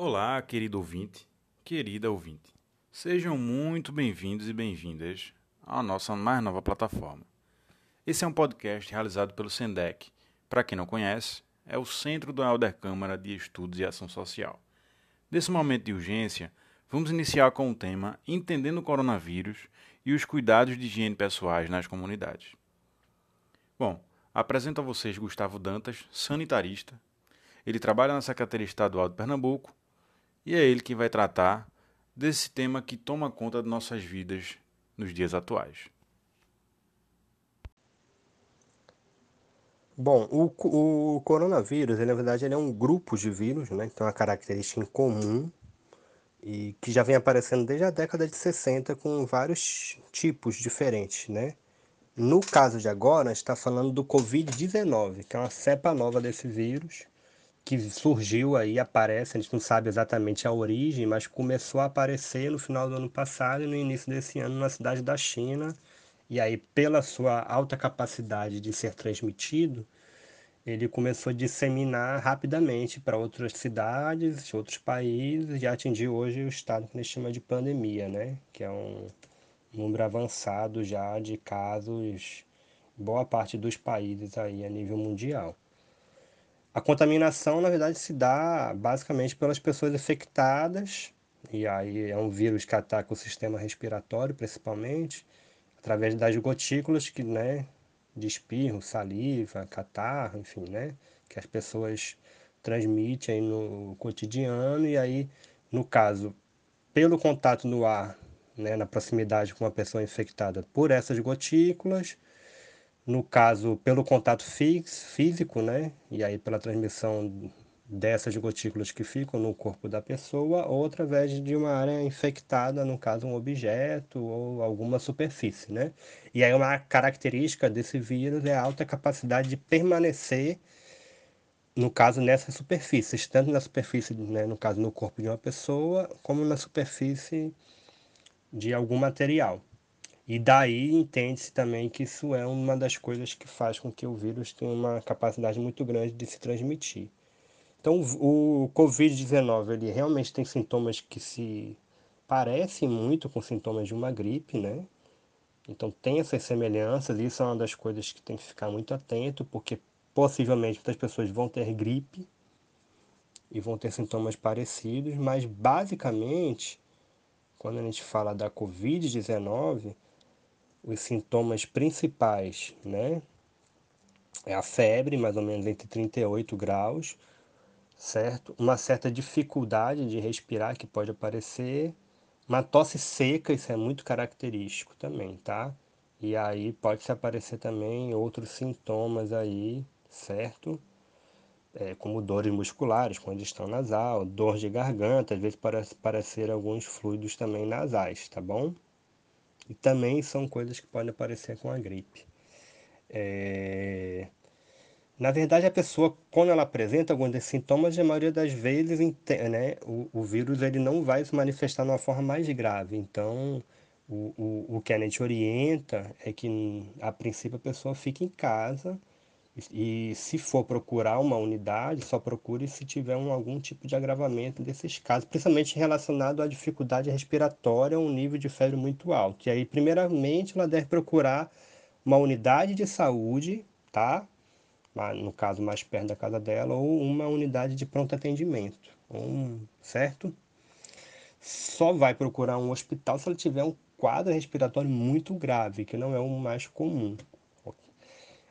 Olá, querido ouvinte, querida ouvinte. Sejam muito bem-vindos e bem-vindas à nossa mais nova plataforma. Esse é um podcast realizado pelo SENDEC. Para quem não conhece, é o Centro da Alder Câmara de Estudos e Ação Social. Nesse momento de urgência, vamos iniciar com o tema Entendendo o Coronavírus e os cuidados de higiene pessoais nas comunidades. Bom, apresento a vocês Gustavo Dantas, sanitarista. Ele trabalha na Secretaria Estadual de Pernambuco e é ele que vai tratar desse tema que toma conta de nossas vidas nos dias atuais. Bom, o, o coronavírus, ele, na verdade, ele é um grupo de vírus, né? Então, uma característica em comum e que já vem aparecendo desde a década de 60 com vários tipos diferentes, né? No caso de agora, está falando do Covid-19, que é uma cepa nova desse vírus, que surgiu aí, aparece, a gente não sabe exatamente a origem, mas começou a aparecer no final do ano passado e no início desse ano na cidade da China. E aí, pela sua alta capacidade de ser transmitido, ele começou a disseminar rapidamente para outras cidades, outros países, e atingiu hoje o estado que a gente chama de pandemia, né? Que é um número avançado já de casos boa parte dos países aí a nível mundial. A contaminação, na verdade, se dá basicamente pelas pessoas infectadas, e aí é um vírus que ataca o sistema respiratório, principalmente, através das gotículas que, né, de espirro, saliva, catarro, enfim, né, que as pessoas transmitem no cotidiano, e aí, no caso, pelo contato no ar, né, na proximidade com uma pessoa infectada por essas gotículas, no caso, pelo contato físico, né? E aí pela transmissão dessas gotículas que ficam no corpo da pessoa, ou através de uma área infectada, no caso um objeto ou alguma superfície, né? E aí uma característica desse vírus é a alta capacidade de permanecer, no caso, nessas superfícies, tanto na superfície, né, no caso, no corpo de uma pessoa, como na superfície de algum material. E daí entende-se também que isso é uma das coisas que faz com que o vírus tenha uma capacidade muito grande de se transmitir. Então, o Covid-19 ele realmente tem sintomas que se parecem muito com sintomas de uma gripe, né? Então, tem essas semelhanças, e isso é uma das coisas que tem que ficar muito atento, porque possivelmente muitas pessoas vão ter gripe e vão ter sintomas parecidos, mas basicamente, quando a gente fala da Covid-19, os sintomas principais, né? É a febre, mais ou menos entre 38 graus, certo? Uma certa dificuldade de respirar que pode aparecer, uma tosse seca, isso é muito característico também, tá? E aí pode se aparecer também outros sintomas aí, certo? É, como dores musculares, congestão nasal, dor de garganta, às vezes parece parecer alguns fluidos também nasais, tá bom? E também são coisas que podem aparecer com a gripe. É... Na verdade, a pessoa, quando ela apresenta alguns desses sintomas, a maioria das vezes, né, o, o vírus ele não vai se manifestar de uma forma mais grave. Então, o, o, o que a gente orienta é que, a princípio, a pessoa fique em casa e se for procurar uma unidade, só procure se tiver um, algum tipo de agravamento desses casos, principalmente relacionado à dificuldade respiratória um nível de febre muito alto. E aí, primeiramente, ela deve procurar uma unidade de saúde, tá? No caso, mais perto da casa dela, ou uma unidade de pronto atendimento, um, certo? Só vai procurar um hospital se ela tiver um quadro respiratório muito grave, que não é o mais comum.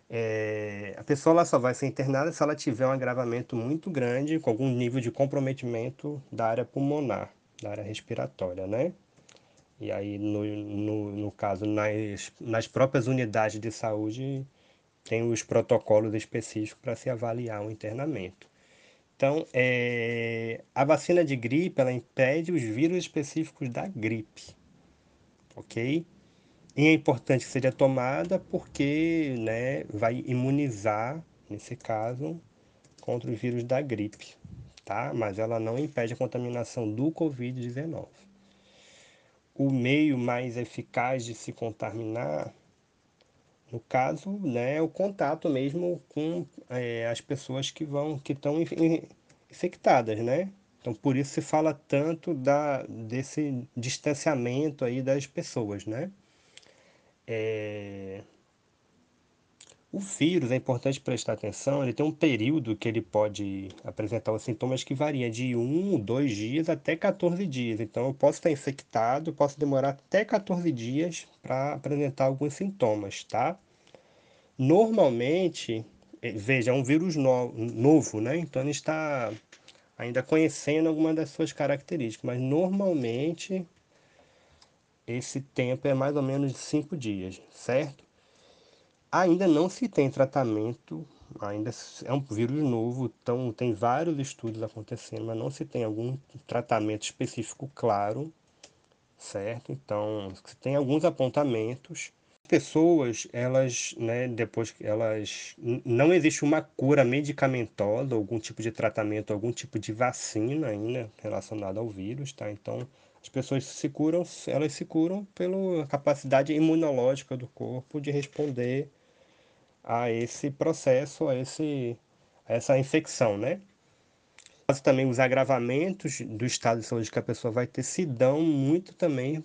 É, a pessoa ela só vai ser internada se ela tiver um agravamento muito grande, com algum nível de comprometimento da área pulmonar, da área respiratória, né? E aí, no, no, no caso, nas, nas próprias unidades de saúde, tem os protocolos específicos para se avaliar o internamento. Então, é, a vacina de gripe, ela impede os vírus específicos da gripe, ok? E é importante que seja tomada porque né, vai imunizar, nesse caso, contra os vírus da gripe, tá? Mas ela não impede a contaminação do Covid-19. O meio mais eficaz de se contaminar, no caso, né, é o contato mesmo com é, as pessoas que vão, que estão infectadas, né? Então, por isso se fala tanto da, desse distanciamento aí das pessoas, né? É... O vírus, é importante prestar atenção, ele tem um período que ele pode apresentar os sintomas que varia de 1, 2 dias até 14 dias. Então, eu posso estar infectado, posso demorar até 14 dias para apresentar alguns sintomas, tá? Normalmente, eh, veja, é um vírus no, novo, né? Então, ele está ainda conhecendo algumas das suas características, mas normalmente esse tempo é mais ou menos de 5 dias, certo? Ainda não se tem tratamento, ainda é um vírus novo, então tem vários estudos acontecendo, mas não se tem algum tratamento específico claro, certo? Então, se tem alguns apontamentos. Pessoas, elas, né, depois que elas não existe uma cura medicamentosa, algum tipo de tratamento, algum tipo de vacina ainda relacionada ao vírus, tá? Então, as pessoas se curam, elas se curam pela capacidade imunológica do corpo de responder a esse processo, a, esse, a essa infecção, né? Mas também os agravamentos do estado de saúde que a pessoa vai ter se dão muito também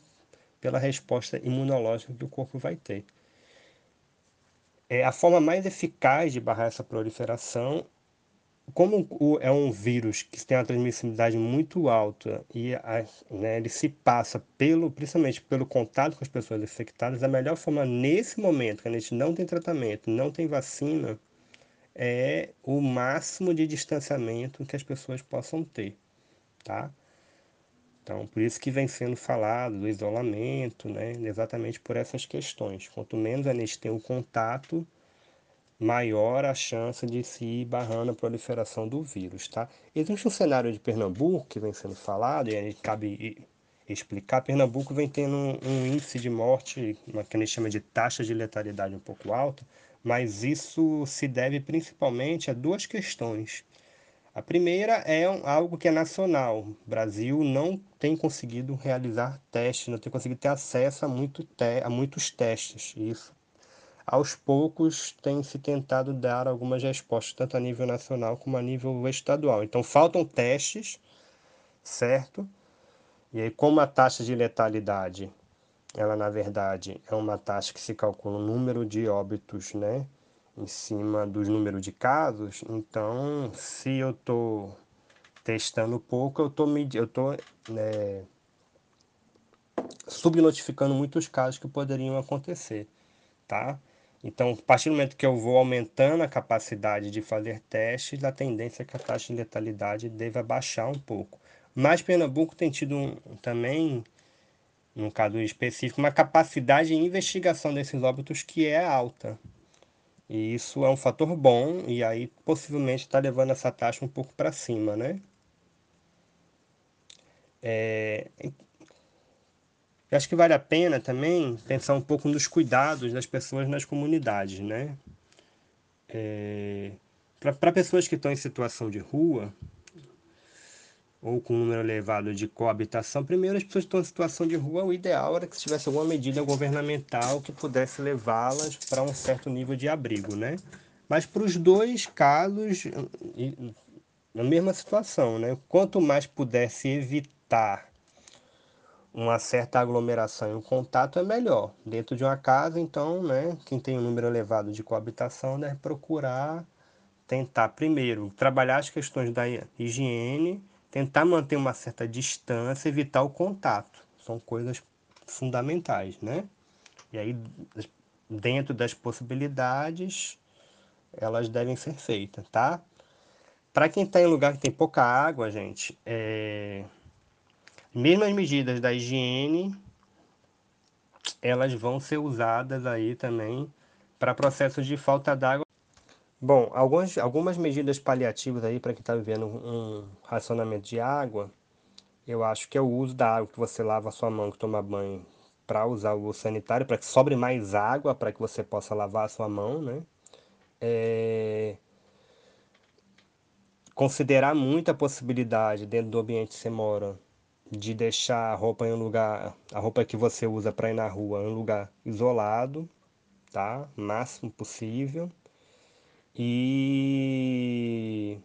pela resposta imunológica que o corpo vai ter. É, a forma mais eficaz de barrar essa proliferação como é um vírus que tem uma transmissibilidade muito alta e a, né, ele se passa pelo, principalmente pelo contato com as pessoas infectadas, a melhor forma nesse momento, que a gente não tem tratamento, não tem vacina, é o máximo de distanciamento que as pessoas possam ter, tá? Então, por isso que vem sendo falado do isolamento, né? Exatamente por essas questões. Quanto menos a gente tem o contato, maior a chance de se ir barrando a proliferação do vírus, tá? Existe um cenário de Pernambuco que vem sendo falado, e aí cabe explicar, Pernambuco vem tendo um, um índice de morte, que a gente chama de taxa de letalidade um pouco alta, mas isso se deve principalmente a duas questões. A primeira é algo que é nacional. O Brasil não tem conseguido realizar testes, não tem conseguido ter acesso a, muito te a muitos testes. Isso aos poucos tem se tentado dar algumas respostas, tanto a nível nacional como a nível estadual. Então faltam testes, certo? E aí, como a taxa de letalidade, ela na verdade é uma taxa que se calcula o número de óbitos, né? Em cima dos números de casos, então se eu estou testando pouco, eu estou tô, né, subnotificando muitos casos que poderiam acontecer, tá? Então, a partir do momento que eu vou aumentando a capacidade de fazer testes, a tendência é que a taxa de letalidade deva baixar um pouco. Mas Pernambuco tem tido um, também, num caso específico, uma capacidade de investigação desses óbitos que é alta. E isso é um fator bom, e aí possivelmente está levando essa taxa um pouco para cima, né? É, acho que vale a pena também pensar um pouco nos cuidados das pessoas nas comunidades, né? É, Para pessoas que estão em situação de rua ou com um número elevado de coabitação, primeiro as pessoas estão em situação de rua, o ideal era que se tivesse alguma medida governamental que pudesse levá-las para um certo nível de abrigo, né? Mas para os dois casos, a mesma situação, né? Quanto mais pudesse evitar uma certa aglomeração e um contato é melhor. Dentro de uma casa, então, né, quem tem um número elevado de coabitação deve procurar tentar, primeiro, trabalhar as questões da higiene, tentar manter uma certa distância, evitar o contato. São coisas fundamentais, né? E aí, dentro das possibilidades, elas devem ser feitas, tá? Para quem está em lugar que tem pouca água, gente, é mesmo as medidas da higiene, elas vão ser usadas aí também para processos de falta d'água. Bom, algumas, algumas medidas paliativas aí para quem está vivendo um racionamento de água, eu acho que é o uso da água que você lava a sua mão, que toma banho, para usar o sanitário, para que sobre mais água, para que você possa lavar a sua mão, né? É... Considerar muito a possibilidade dentro do ambiente que você mora de deixar a roupa em um lugar, a roupa que você usa para ir na rua, em um lugar isolado, tá? Máximo possível. E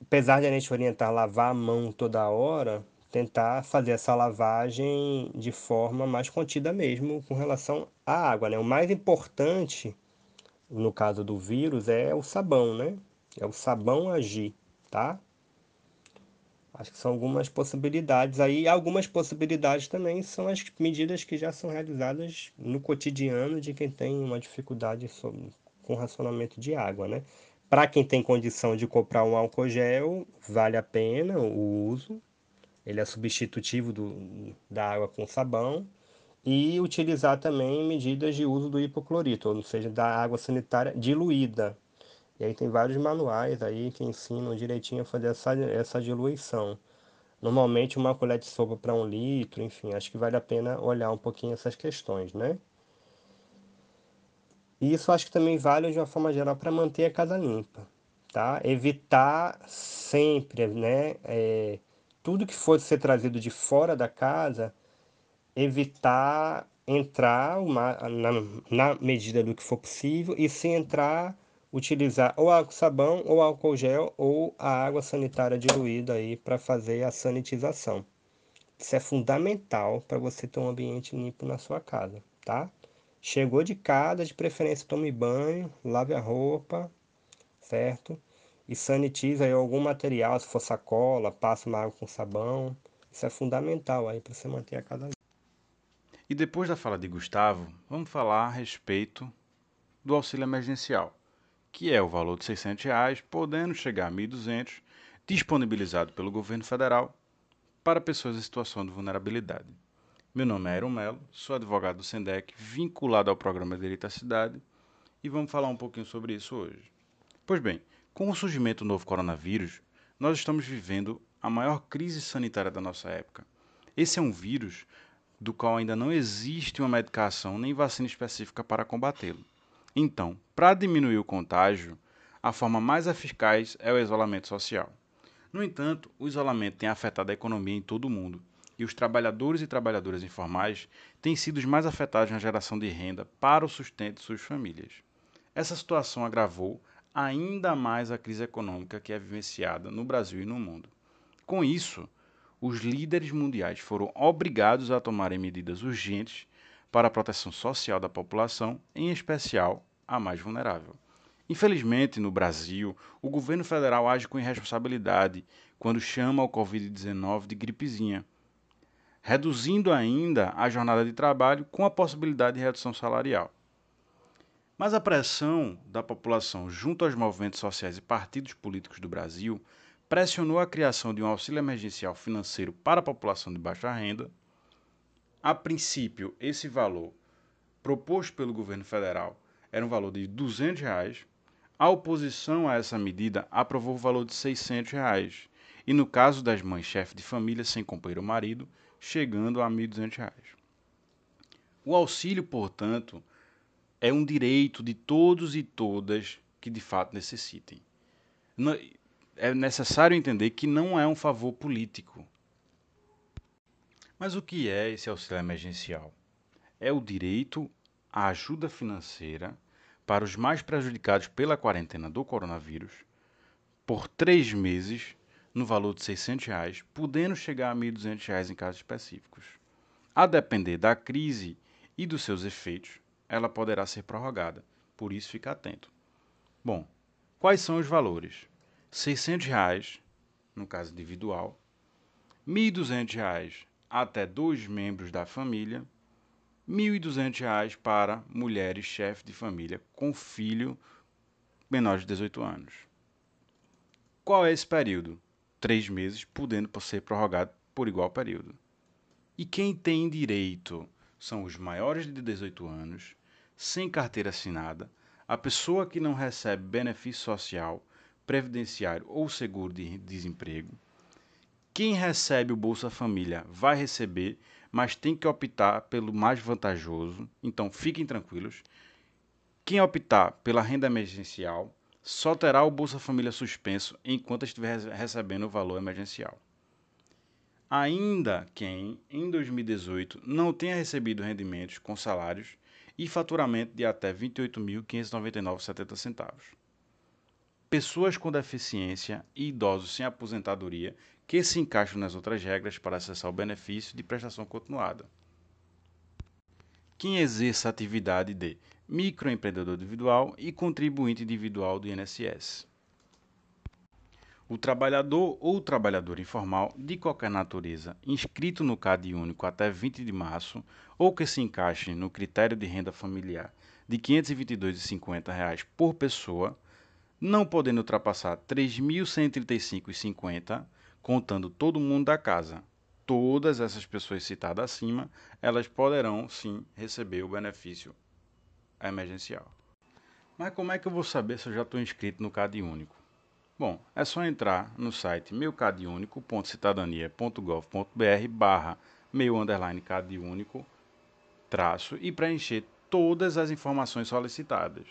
apesar de a gente orientar lavar a mão toda hora, tentar fazer essa lavagem de forma mais contida mesmo com relação à água, né? O mais importante no caso do vírus é o sabão, né? É o sabão agir, tá? Acho que são algumas possibilidades aí. Algumas possibilidades também são as medidas que já são realizadas no cotidiano de quem tem uma dificuldade com racionamento de água, né? Para quem tem condição de comprar um álcool gel, vale a pena o uso. Ele é substitutivo do, da água com sabão. E utilizar também medidas de uso do hipoclorito, ou seja, da água sanitária diluída. E aí tem vários manuais aí que ensinam direitinho a fazer essa, essa diluição. Normalmente uma colher de sopa para um litro, enfim, acho que vale a pena olhar um pouquinho essas questões, né? E isso acho que também vale de uma forma geral para manter a casa limpa, tá? Evitar sempre, né? É, tudo que for ser trazido de fora da casa, evitar entrar uma, na, na medida do que for possível e se entrar utilizar ou água sabão ou álcool gel ou a água sanitária diluída aí para fazer a sanitização. Isso é fundamental para você ter um ambiente limpo na sua casa, tá? Chegou de casa, de preferência tome banho, lave a roupa, certo? E sanitize aí algum material, se for sacola, passa uma água com sabão. Isso é fundamental aí para você manter a casa. E depois da fala de Gustavo, vamos falar a respeito do auxílio emergencial, que é o valor de 600 reais, podendo chegar a R$ 1.200, disponibilizado pelo governo federal para pessoas em situação de vulnerabilidade. Meu nome é Aaron Mello, sou advogado do SENDEC, vinculado ao programa Direito à Cidade, e vamos falar um pouquinho sobre isso hoje. Pois bem, com o surgimento do novo coronavírus, nós estamos vivendo a maior crise sanitária da nossa época. Esse é um vírus do qual ainda não existe uma medicação nem vacina específica para combatê-lo. Então, para diminuir o contágio, a forma mais eficaz é o isolamento social. No entanto, o isolamento tem afetado a economia em todo o mundo e os trabalhadores e trabalhadoras informais têm sido os mais afetados na geração de renda para o sustento de suas famílias. Essa situação agravou ainda mais a crise econômica que é vivenciada no Brasil e no mundo. Com isso, os líderes mundiais foram obrigados a tomarem medidas urgentes para a proteção social da população, em especial a mais vulnerável. Infelizmente, no Brasil, o governo federal age com irresponsabilidade quando chama o Covid-19 de gripezinha, reduzindo ainda a jornada de trabalho com a possibilidade de redução salarial. Mas a pressão da população junto aos movimentos sociais e partidos políticos do Brasil pressionou a criação de um auxílio emergencial financeiro para a população de baixa renda. A princípio, esse valor proposto pelo governo federal era um valor de 200 reais. A oposição a essa medida aprovou o valor de 600 reais. E no caso das mães chefes de família sem companheiro marido, chegando a R$ 1.200. O auxílio, portanto, é um direito de todos e todas que de fato necessitem. É necessário entender que não é um favor político. Mas o que é esse auxílio emergencial? É o direito à ajuda financeira para os mais prejudicados pela quarentena do coronavírus por três meses no valor de 600 reais, podendo chegar a R$ 1.200 em casos específicos. A depender da crise e dos seus efeitos, ela poderá ser prorrogada, por isso fique atento. Bom, quais são os valores? 600 reais, no caso individual, R$ 1.200 até dois membros da família, R$ 1.200 para mulheres chefes de família com filho menor de 18 anos. Qual é esse período? Três meses, podendo ser prorrogado por igual período. E quem tem direito são os maiores de 18 anos, sem carteira assinada, a pessoa que não recebe benefício social, previdenciário ou seguro de desemprego. Quem recebe o Bolsa Família vai receber, mas tem que optar pelo mais vantajoso, então fiquem tranquilos. Quem optar pela renda emergencial só terá o Bolsa Família suspenso enquanto estiver recebendo o valor emergencial. Ainda quem, em 2018, não tenha recebido rendimentos com salários e faturamento de até R$ 28.599,70. pessoas com deficiência e idosos sem aposentadoria que se encaixam nas outras regras para acessar o benefício de prestação continuada. Quem exerça atividade de microempreendedor individual e contribuinte individual do INSS. O trabalhador ou trabalhador informal de qualquer natureza inscrito no CAD único até 20 de março ou que se encaixe no critério de renda familiar de R$ 522,50 por pessoa, não podendo ultrapassar R$ 3.135,50, contando todo mundo da casa. Todas essas pessoas citadas acima, elas poderão sim receber o benefício emergencial. Mas como é que eu vou saber se eu já estou inscrito no CAD único? Bom, é só entrar no site meucadunico.cidadania.gov.br barra meu underline cadúnico traço e preencher todas as informações solicitadas.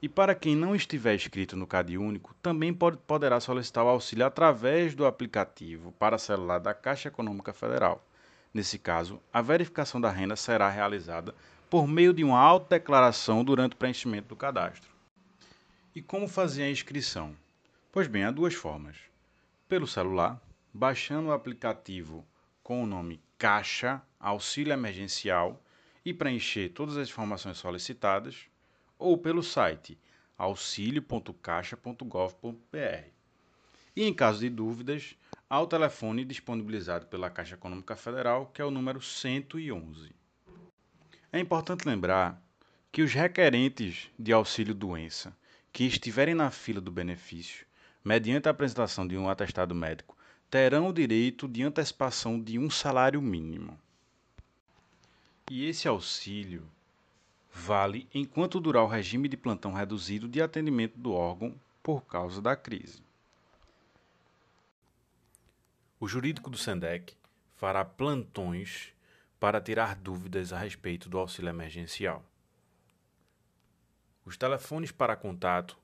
E para quem não estiver inscrito no CAD Único, também pode, poderá solicitar o auxílio através do aplicativo para celular da Caixa Econômica Federal. Nesse caso, a verificação da renda será realizada por meio de uma autodeclaração durante o preenchimento do cadastro. E como fazer a inscrição? Pois bem, há duas formas. Pelo celular, baixando o aplicativo com o nome Caixa Auxílio Emergencial e preencher todas as informações solicitadas, ou pelo site auxilio.caixa.gov.br. E em caso de dúvidas, há o telefone disponibilizado pela Caixa Econômica Federal, que é o número 111. É importante lembrar que os requerentes de auxílio doença que estiverem na fila do benefício, mediante a apresentação de um atestado médico, terão o direito de antecipação de um salário mínimo. E esse auxílio vale enquanto durar o regime de plantão reduzido de atendimento do órgão por causa da crise. O jurídico do SENDEC fará plantões para tirar dúvidas a respeito do auxílio emergencial. Os telefones para contato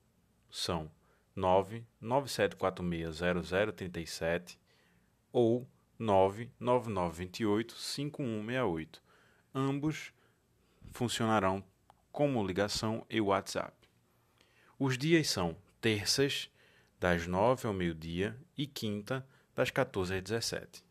são 997460037 ou 999285168. Ambos funcionarão como ligação e WhatsApp. Os dias são terças, das 9 ao meio-dia, e quinta, das 14 às 17.